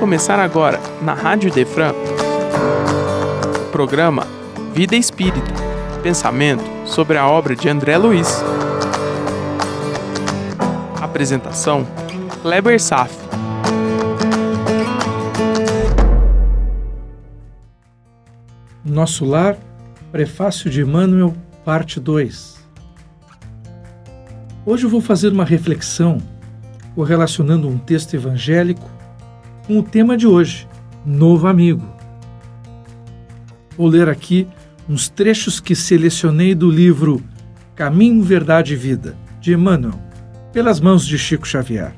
começar agora, na Rádio Defran, o programa Vida Espírita Pensamento sobre a obra de André Luiz. Apresentação: Kleber Saf. Nosso Lar, Prefácio de Emmanuel, Parte 2. Hoje eu vou fazer uma reflexão correlacionando um texto evangélico com o tema de hoje, Novo Amigo. Vou ler aqui uns trechos que selecionei do livro Caminho, Verdade e Vida, de Emmanuel, pelas mãos de Chico Xavier.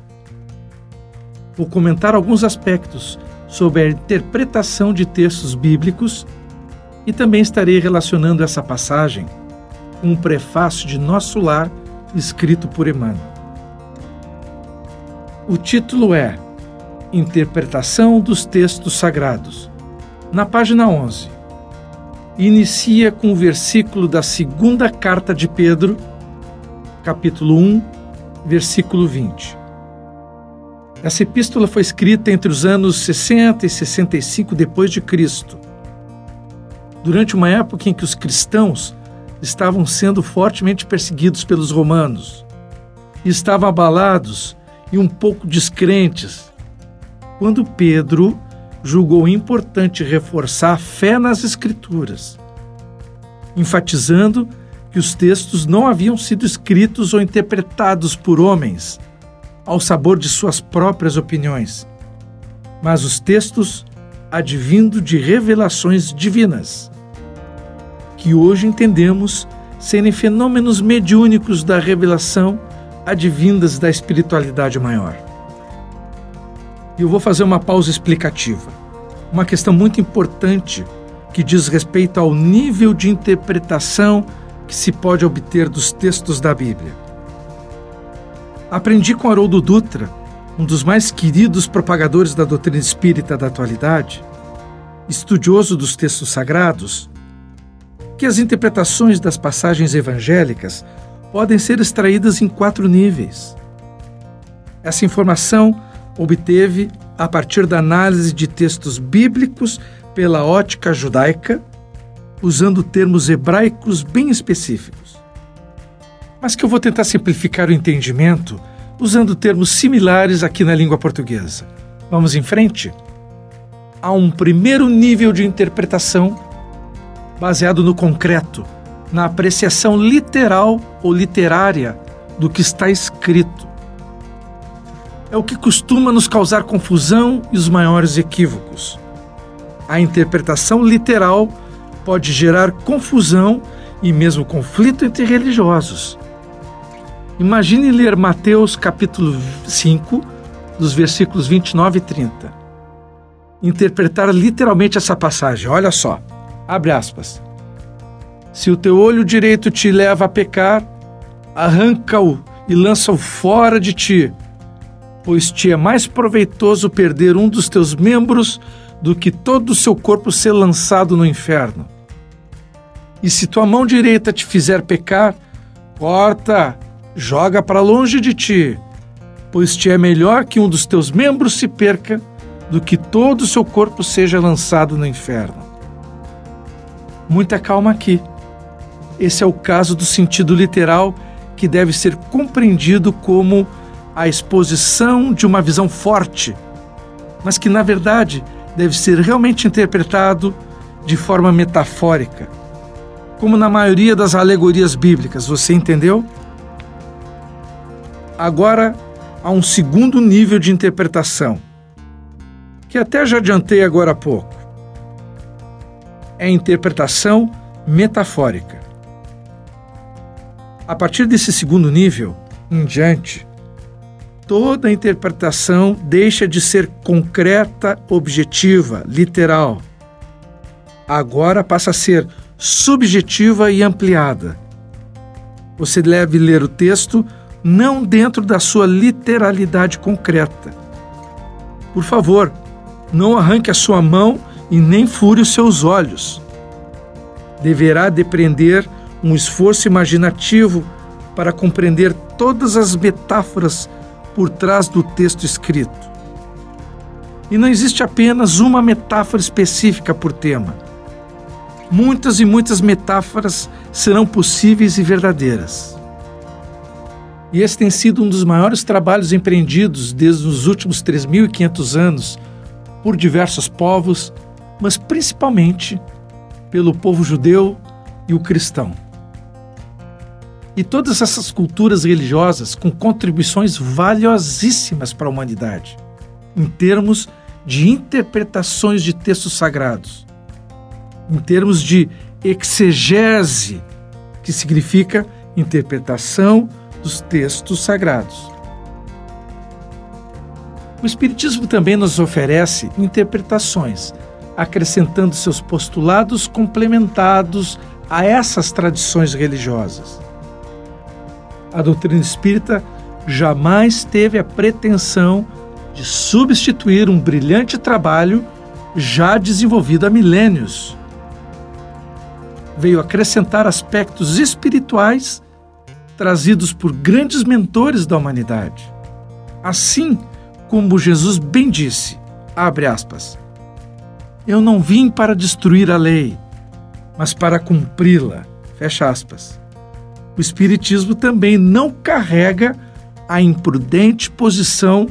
Vou comentar alguns aspectos sobre a interpretação de textos bíblicos e também estarei relacionando essa passagem com um prefácio de Nosso Lar escrito por Emmanuel. O título é Interpretação dos Textos Sagrados, na página 11. Inicia com o versículo da segunda carta de Pedro, capítulo 1, versículo 20. Essa epístola foi escrita entre os anos 60 e 65 depois de Cristo, durante uma época em que os cristãos estavam sendo fortemente perseguidos pelos romanos estavam abalados e um pouco descrentes quando Pedro julgou importante reforçar a fé nas Escrituras, enfatizando que os textos não haviam sido escritos ou interpretados por homens ao sabor de suas próprias opiniões, mas os textos advindo de revelações divinas, que hoje entendemos serem fenômenos mediúnicos da revelação advindas da espiritualidade maior. E eu vou fazer uma pausa explicativa. Uma questão muito importante que diz respeito ao nível de interpretação que se pode obter dos textos da Bíblia. Aprendi com Haroldo Dutra, um dos mais queridos propagadores da doutrina espírita da atualidade, estudioso dos textos sagrados, que as interpretações das passagens evangélicas podem ser extraídas em quatro níveis. Essa informação obteve a partir da análise de textos bíblicos pela ótica judaica, usando termos hebraicos bem específicos. Mas que eu vou tentar simplificar o entendimento usando termos similares aqui na língua portuguesa. Vamos em frente? Há um primeiro nível de interpretação baseado no concreto, na apreciação literal ou literária do que está escrito é o que costuma nos causar confusão e os maiores equívocos. A interpretação literal pode gerar confusão e mesmo conflito entre religiosos. Imagine ler Mateus capítulo 5, dos versículos 29 e 30. Interpretar literalmente essa passagem. Olha só. Abre aspas. Se o teu olho direito te leva a pecar, arranca-o e lança-o fora de ti pois te é mais proveitoso perder um dos teus membros do que todo o seu corpo ser lançado no inferno. E se tua mão direita te fizer pecar, corta, joga para longe de ti, pois te é melhor que um dos teus membros se perca do que todo o seu corpo seja lançado no inferno. Muita calma aqui. Esse é o caso do sentido literal que deve ser compreendido como a exposição de uma visão forte, mas que na verdade deve ser realmente interpretado de forma metafórica, como na maioria das alegorias bíblicas, você entendeu? Agora há um segundo nível de interpretação, que até já adiantei agora há pouco. É a interpretação metafórica. A partir desse segundo nível em diante, toda interpretação deixa de ser concreta, objetiva, literal. Agora passa a ser subjetiva e ampliada. Você deve ler o texto não dentro da sua literalidade concreta. Por favor, não arranque a sua mão e nem fure os seus olhos. Deverá depreender um esforço imaginativo para compreender todas as metáforas por trás do texto escrito. E não existe apenas uma metáfora específica por tema. Muitas e muitas metáforas serão possíveis e verdadeiras. E esse tem sido um dos maiores trabalhos empreendidos desde os últimos 3.500 anos por diversos povos, mas principalmente pelo povo judeu e o cristão. E todas essas culturas religiosas com contribuições valiosíssimas para a humanidade, em termos de interpretações de textos sagrados, em termos de exegese, que significa interpretação dos textos sagrados. O Espiritismo também nos oferece interpretações, acrescentando seus postulados complementados a essas tradições religiosas. A doutrina espírita jamais teve a pretensão de substituir um brilhante trabalho já desenvolvido há milênios. Veio acrescentar aspectos espirituais trazidos por grandes mentores da humanidade. Assim como Jesus bem disse, abre aspas, eu não vim para destruir a lei, mas para cumpri-la, fecha aspas. O Espiritismo também não carrega a imprudente posição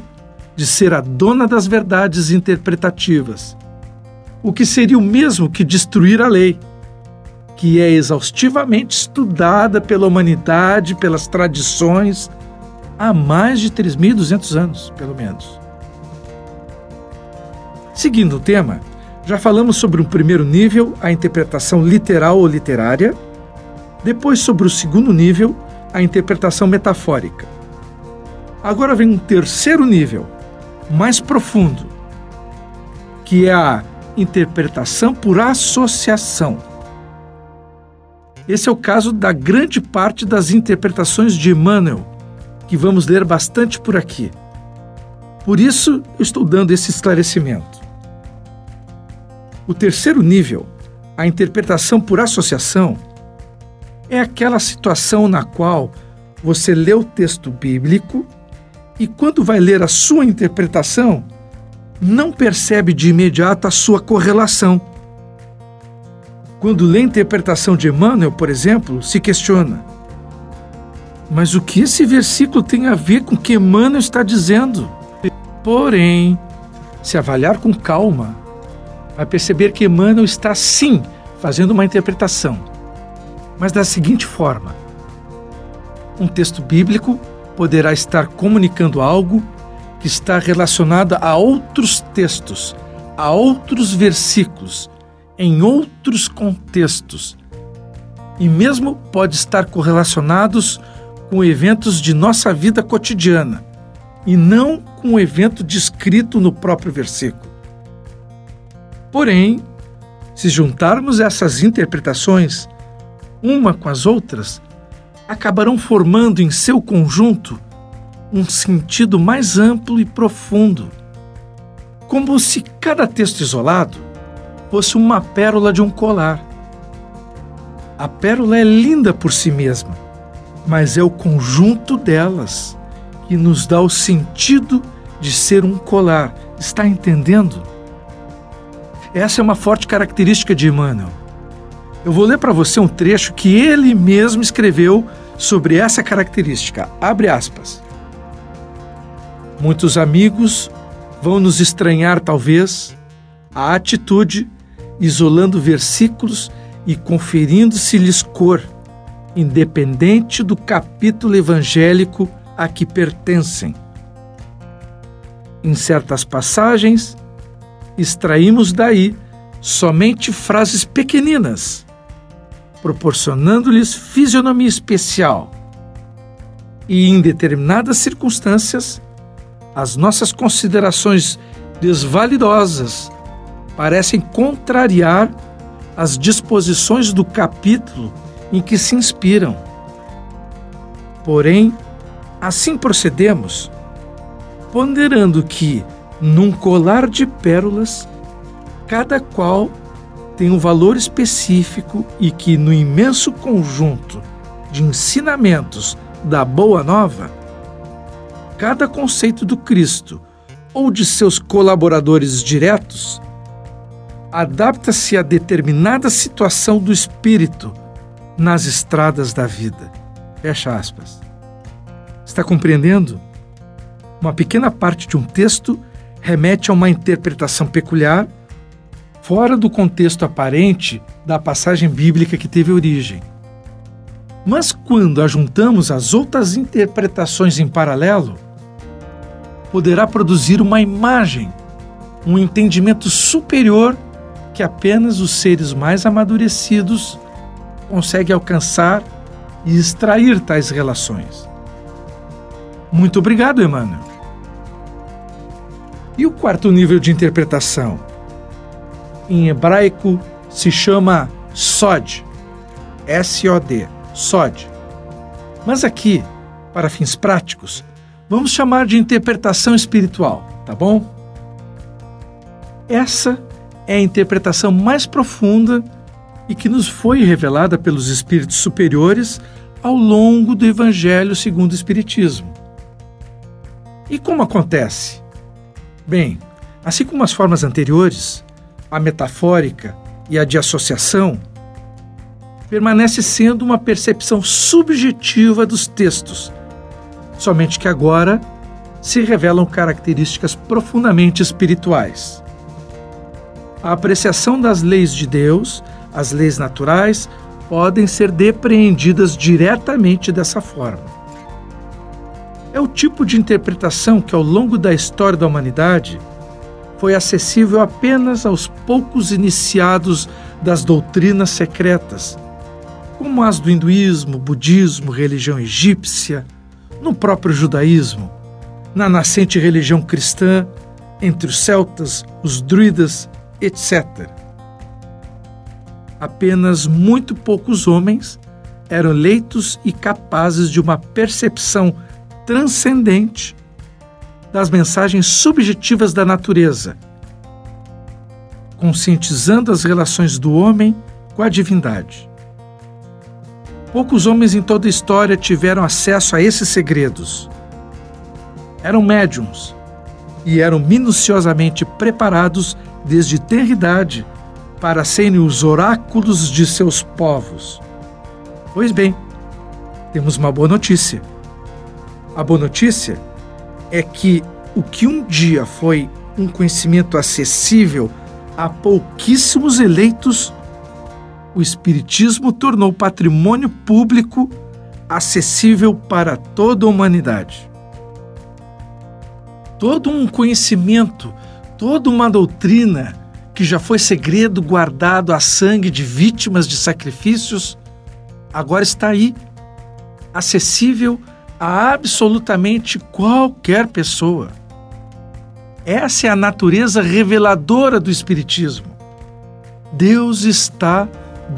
de ser a dona das verdades interpretativas, o que seria o mesmo que destruir a lei que é exaustivamente estudada pela humanidade, pelas tradições, há mais de 3.200 anos, pelo menos. Seguindo o tema, já falamos sobre o primeiro nível, a interpretação literal ou literária, depois sobre o segundo nível, a interpretação metafórica. Agora vem um terceiro nível, mais profundo, que é a interpretação por associação esse é o caso da grande parte das interpretações de Emmanuel, que vamos ler bastante por aqui. Por isso, eu estou dando esse esclarecimento. O terceiro nível, a interpretação por associação, é aquela situação na qual você lê o texto bíblico e, quando vai ler a sua interpretação, não percebe de imediato a sua correlação quando lê a interpretação de Emmanuel, por exemplo, se questiona: mas o que esse versículo tem a ver com o que Emmanuel está dizendo? Porém, se avaliar com calma, vai perceber que Emmanuel está sim fazendo uma interpretação, mas da seguinte forma: um texto bíblico poderá estar comunicando algo que está relacionado a outros textos, a outros versículos em outros contextos e mesmo pode estar correlacionados com eventos de nossa vida cotidiana e não com o evento descrito no próprio versículo. Porém, se juntarmos essas interpretações uma com as outras, acabarão formando em seu conjunto um sentido mais amplo e profundo, como se cada texto isolado fosse uma pérola de um colar. A pérola é linda por si mesma, mas é o conjunto delas que nos dá o sentido de ser um colar. Está entendendo? Essa é uma forte característica de Emmanuel. Eu vou ler para você um trecho que ele mesmo escreveu sobre essa característica. Abre aspas. Muitos amigos vão nos estranhar, talvez, a atitude isolando versículos e conferindo-se-lhes cor, independente do capítulo evangélico a que pertencem. Em certas passagens, extraímos daí somente frases pequeninas, proporcionando-lhes fisionomia especial. E em determinadas circunstâncias, as nossas considerações desvalidosas parecem contrariar as disposições do capítulo em que se inspiram. Porém, assim procedemos, ponderando que, num colar de pérolas, cada qual tem um valor específico e que, no imenso conjunto de ensinamentos da Boa Nova, cada conceito do Cristo ou de seus colaboradores diretos, adapta-se a determinada situação do espírito nas estradas da vida. Fecha aspas. Está compreendendo? Uma pequena parte de um texto remete a uma interpretação peculiar, fora do contexto aparente da passagem bíblica que teve origem. Mas quando ajuntamos as outras interpretações em paralelo, poderá produzir uma imagem, um entendimento superior que apenas os seres mais amadurecidos conseguem alcançar e extrair tais relações. Muito obrigado, Emmanuel. E o quarto nível de interpretação? Em hebraico se chama Sod, S-O-D, Sod. Mas aqui, para fins práticos, vamos chamar de interpretação espiritual, tá bom? Essa é a interpretação mais profunda e que nos foi revelada pelos espíritos superiores ao longo do Evangelho segundo o Espiritismo. E como acontece? Bem, assim como as formas anteriores, a metafórica e a de associação, permanece sendo uma percepção subjetiva dos textos, somente que agora se revelam características profundamente espirituais. A apreciação das leis de Deus, as leis naturais, podem ser depreendidas diretamente dessa forma. É o tipo de interpretação que, ao longo da história da humanidade, foi acessível apenas aos poucos iniciados das doutrinas secretas, como as do hinduísmo, budismo, religião egípcia, no próprio judaísmo, na nascente religião cristã, entre os celtas, os druidas etc. Apenas muito poucos homens eram leitos e capazes de uma percepção transcendente das mensagens subjetivas da natureza, conscientizando as relações do homem com a divindade. Poucos homens em toda a história tiveram acesso a esses segredos. Eram médiums e eram minuciosamente preparados desde tenridade para serem os oráculos de seus povos. Pois bem, temos uma boa notícia. A boa notícia é que o que um dia foi um conhecimento acessível a pouquíssimos eleitos, o Espiritismo tornou patrimônio público acessível para toda a humanidade. Todo um conhecimento toda uma doutrina que já foi segredo guardado a sangue de vítimas de sacrifícios, agora está aí, acessível a absolutamente qualquer pessoa. Essa é a natureza reveladora do Espiritismo. Deus está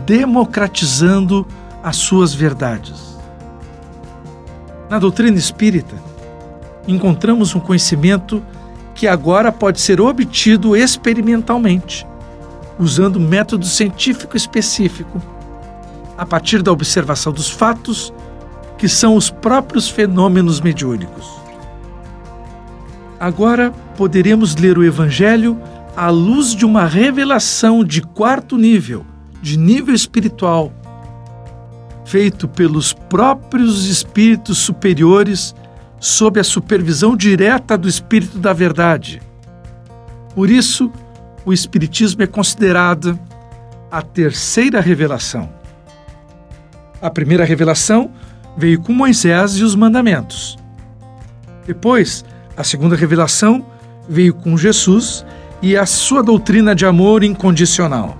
democratizando as suas verdades. Na doutrina espírita, encontramos um conhecimento que agora pode ser obtido experimentalmente, usando método científico específico, a partir da observação dos fatos, que são os próprios fenômenos mediúnicos. Agora poderemos ler o Evangelho à luz de uma revelação de quarto nível, de nível espiritual, feito pelos próprios espíritos superiores sob a supervisão direta do Espírito da Verdade. Por isso, o Espiritismo é considerado a terceira revelação. A primeira revelação veio com Moisés e os mandamentos. Depois, a segunda revelação veio com Jesus e a sua doutrina de amor incondicional.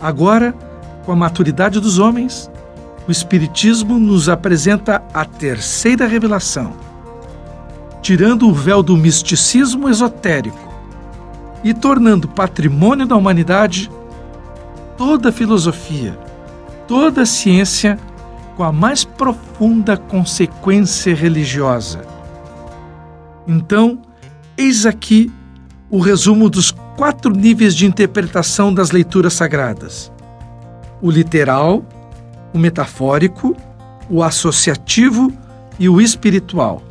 Agora, com a maturidade dos homens, o Espiritismo nos apresenta a terceira revelação, tirando o véu do misticismo esotérico e tornando patrimônio da humanidade toda a filosofia, toda a ciência com a mais profunda consequência religiosa. Então, eis aqui o resumo dos quatro níveis de interpretação das leituras sagradas: o literal, o metafórico, o associativo e o espiritual.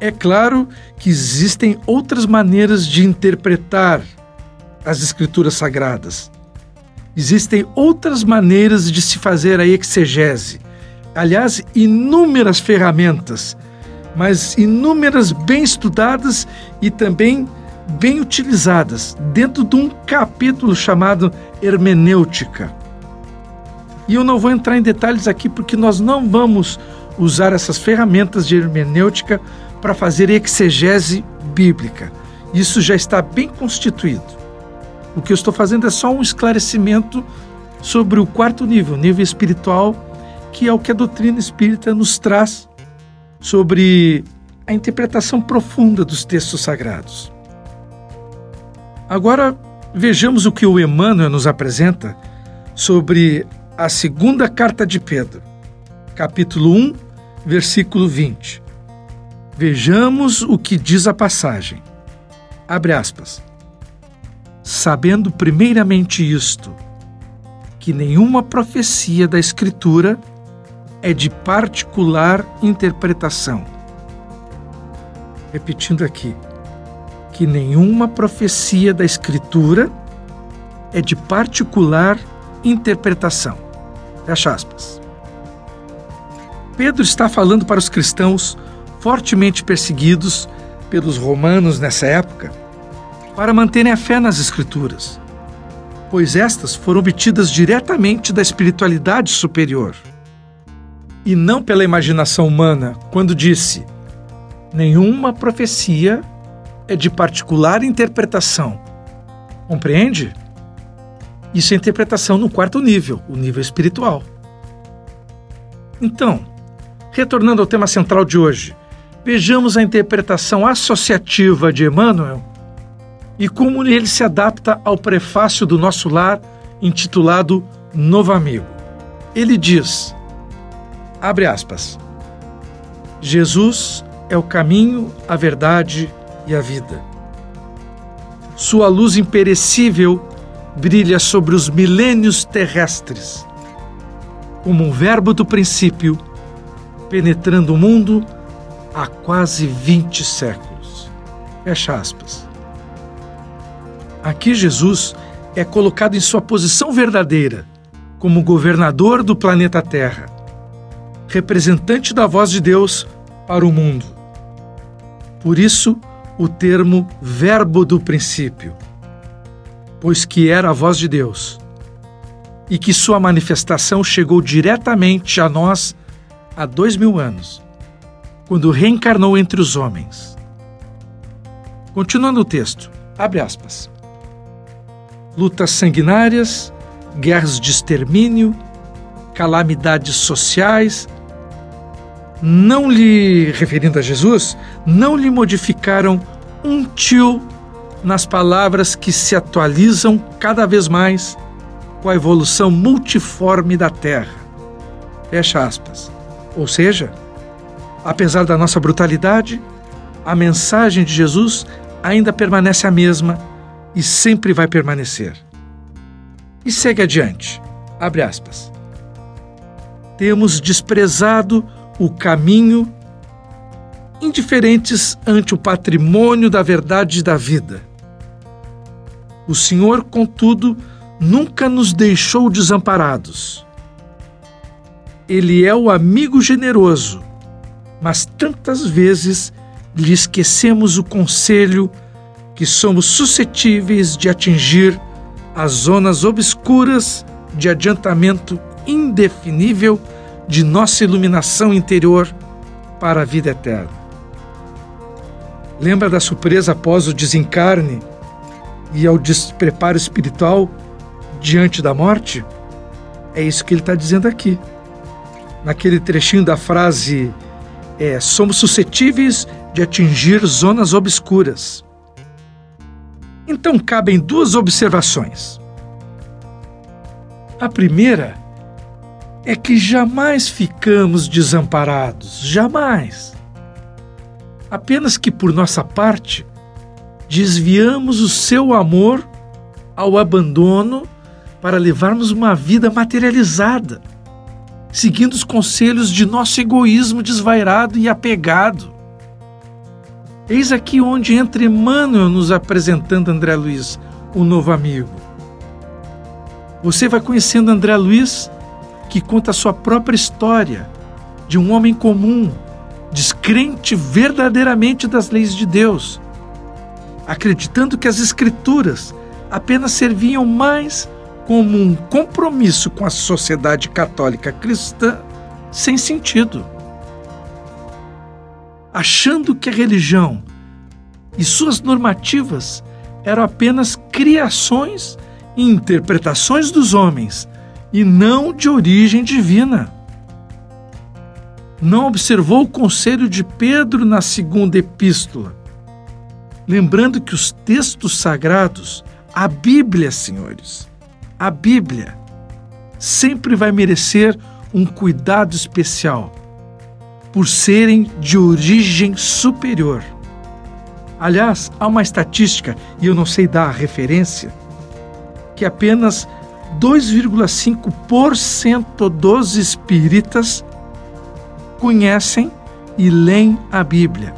É claro que existem outras maneiras de interpretar as Escrituras Sagradas. Existem outras maneiras de se fazer a exegese. Aliás, inúmeras ferramentas, mas inúmeras bem estudadas e também bem utilizadas dentro de um capítulo chamado Hermenêutica. E eu não vou entrar em detalhes aqui porque nós não vamos usar essas ferramentas de hermenêutica para fazer exegese bíblica. Isso já está bem constituído. O que eu estou fazendo é só um esclarecimento sobre o quarto nível, nível espiritual, que é o que a doutrina espírita nos traz sobre a interpretação profunda dos textos sagrados. Agora vejamos o que o Emmanuel nos apresenta sobre a segunda carta de Pedro, capítulo 1, versículo 20. Vejamos o que diz a passagem. Abre aspas. Sabendo primeiramente isto, que nenhuma profecia da Escritura é de particular interpretação. Repetindo aqui, que nenhuma profecia da Escritura é de particular interpretação. Fecha aspas. Pedro está falando para os cristãos fortemente perseguidos pelos romanos nessa época, para manterem a fé nas Escrituras, pois estas foram obtidas diretamente da espiritualidade superior e não pela imaginação humana, quando disse: nenhuma profecia é de particular interpretação. Compreende? Isso é interpretação no quarto nível, o nível espiritual. Então, retornando ao tema central de hoje, Vejamos a interpretação associativa de Emmanuel e como ele se adapta ao prefácio do nosso lar intitulado Novo Amigo. Ele diz: abre aspas. Jesus é o caminho, a verdade e a vida. Sua luz imperecível brilha sobre os milênios terrestres, como um verbo do princípio, penetrando o mundo há quase 20 séculos. Fecha aspas. Aqui Jesus é colocado em sua posição verdadeira, como governador do planeta Terra, representante da voz de Deus para o mundo. Por isso, o termo Verbo do princípio, pois que era a voz de Deus e que sua manifestação chegou diretamente a nós há dois mil anos quando reencarnou entre os homens. Continuando o texto, abre aspas. Lutas sanguinárias, guerras de extermínio, calamidades sociais, não lhe, referindo a Jesus, não lhe modificaram um tio nas palavras que se atualizam cada vez mais com a evolução multiforme da Terra. Fecha aspas. Ou seja, Apesar da nossa brutalidade, a mensagem de Jesus ainda permanece a mesma e sempre vai permanecer. E segue adiante. Abre aspas. Temos desprezado o caminho, indiferentes ante o patrimônio da verdade e da vida. O Senhor, contudo, nunca nos deixou desamparados. Ele é o amigo generoso mas tantas vezes lhe esquecemos o conselho que somos suscetíveis de atingir as zonas obscuras de adiantamento indefinível de nossa iluminação interior para a vida eterna. Lembra da surpresa após o desencarne e ao despreparo espiritual diante da morte? É isso que ele está dizendo aqui. Naquele trechinho da frase é, somos suscetíveis de atingir zonas obscuras. Então cabem duas observações. A primeira é que jamais ficamos desamparados, jamais. Apenas que por nossa parte desviamos o seu amor ao abandono para levarmos uma vida materializada seguindo os conselhos de nosso egoísmo desvairado e apegado. Eis aqui onde entra Emmanuel nos apresentando André Luiz, o novo amigo. Você vai conhecendo André Luiz, que conta a sua própria história de um homem comum, descrente verdadeiramente das leis de Deus, acreditando que as Escrituras apenas serviam mais como um compromisso com a sociedade católica cristã sem sentido. Achando que a religião e suas normativas eram apenas criações e interpretações dos homens e não de origem divina. Não observou o conselho de Pedro na segunda epístola, lembrando que os textos sagrados, a Bíblia, senhores, a Bíblia, sempre vai merecer um cuidado especial, por serem de origem superior. Aliás, há uma estatística, e eu não sei dar a referência, que apenas 2,5% dos espíritas conhecem e leem a Bíblia.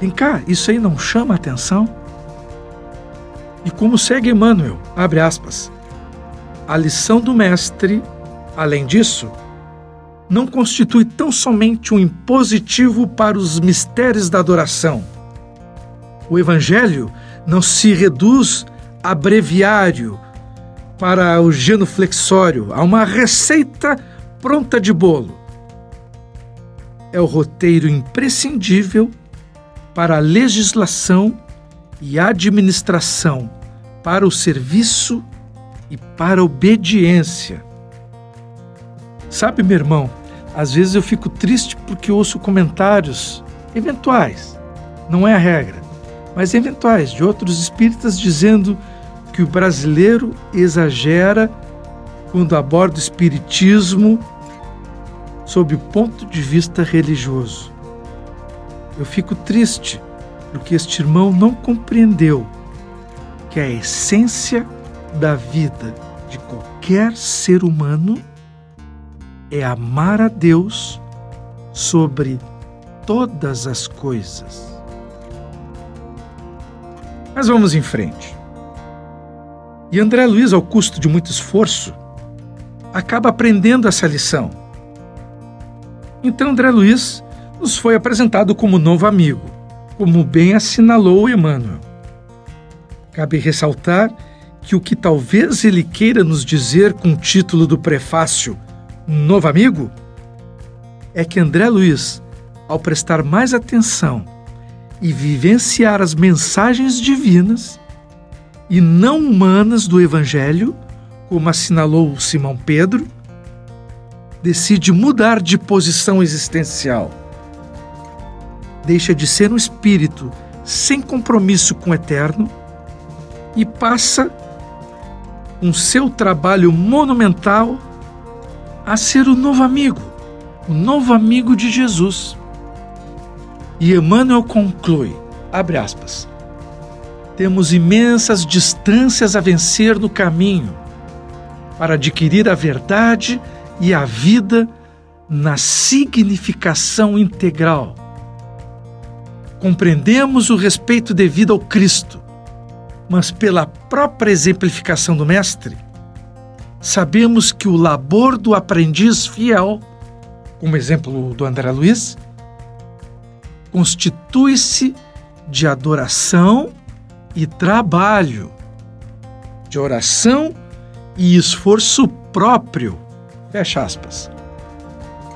Vem cá, isso aí não chama atenção? E como segue Emmanuel, abre aspas, a lição do mestre, além disso, não constitui tão somente um impositivo para os mistérios da adoração. O Evangelho não se reduz a breviário para o genuflexório, a uma receita pronta de bolo. É o roteiro imprescindível para a legislação e administração, para o serviço e para a obediência. Sabe, meu irmão, às vezes eu fico triste porque ouço comentários eventuais, não é a regra, mas eventuais, de outros espíritas dizendo que o brasileiro exagera quando aborda o espiritismo sob o ponto de vista religioso. Eu fico triste porque este irmão não compreendeu que a essência da vida de qualquer ser humano é amar a Deus sobre todas as coisas. Mas vamos em frente. E André Luiz, ao custo de muito esforço, acaba aprendendo essa lição. Então André Luiz nos foi apresentado como novo amigo, como bem assinalou Emmanuel. Cabe ressaltar que o que talvez ele queira nos dizer com o título do prefácio Novo Amigo é que André Luiz, ao prestar mais atenção e vivenciar as mensagens divinas e não humanas do Evangelho, como assinalou Simão Pedro, decide mudar de posição existencial. Deixa de ser um espírito sem compromisso com o eterno e passa um seu trabalho monumental a ser o novo amigo, o novo amigo de Jesus. E Emmanuel conclui, abre aspas, temos imensas distâncias a vencer no caminho para adquirir a verdade e a vida na significação integral. Compreendemos o respeito devido ao Cristo, mas pela própria exemplificação do Mestre, sabemos que o labor do aprendiz fiel, como exemplo do André Luiz, constitui-se de adoração e trabalho, de oração e esforço próprio. Fecha aspas.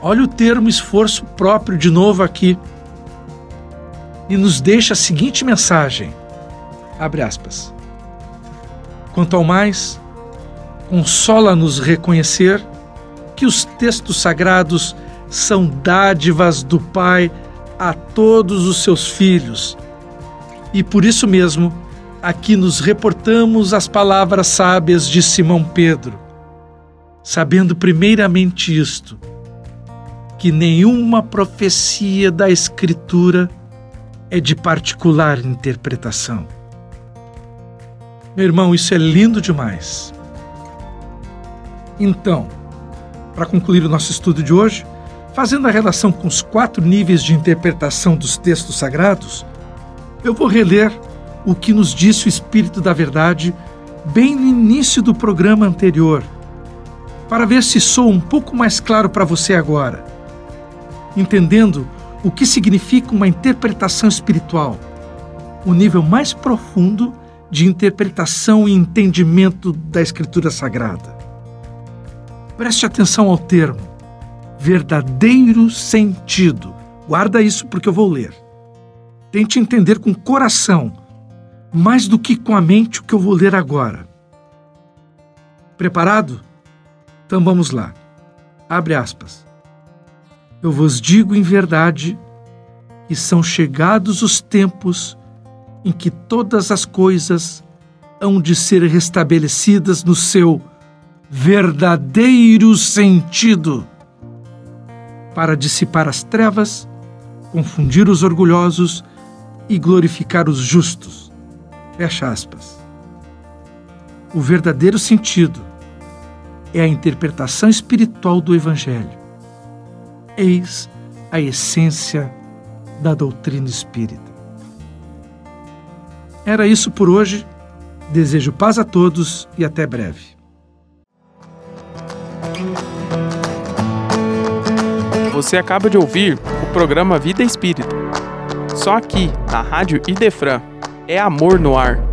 Olha o termo esforço próprio de novo aqui. E nos deixa a seguinte mensagem: abre aspas. Quanto ao mais, consola-nos reconhecer que os textos sagrados são dádivas do Pai a todos os seus filhos. E por isso mesmo, aqui nos reportamos as palavras sábias de Simão Pedro, sabendo primeiramente isto, que nenhuma profecia da Escritura é de particular interpretação. Meu irmão, isso é lindo demais. Então, para concluir o nosso estudo de hoje, Fazendo a relação com os quatro níveis de interpretação dos textos sagrados, eu vou reler o que nos disse o Espírito da Verdade bem no início do programa anterior, para ver se sou um pouco mais claro para você agora, entendendo o que significa uma interpretação espiritual, o nível mais profundo de interpretação e entendimento da Escritura Sagrada. Preste atenção ao termo verdadeiro sentido. Guarda isso porque eu vou ler. Tente entender com coração, mais do que com a mente, o que eu vou ler agora. Preparado? Então vamos lá. Abre aspas. Eu vos digo em verdade que são chegados os tempos em que todas as coisas hão de ser restabelecidas no seu verdadeiro sentido para dissipar as trevas, confundir os orgulhosos e glorificar os justos. Fecha aspas. O verdadeiro sentido é a interpretação espiritual do Evangelho. Eis a essência da doutrina espírita. Era isso por hoje. Desejo paz a todos e até breve. Você acaba de ouvir o programa Vida Espírita. Só aqui, na Rádio Idefran. É amor no ar.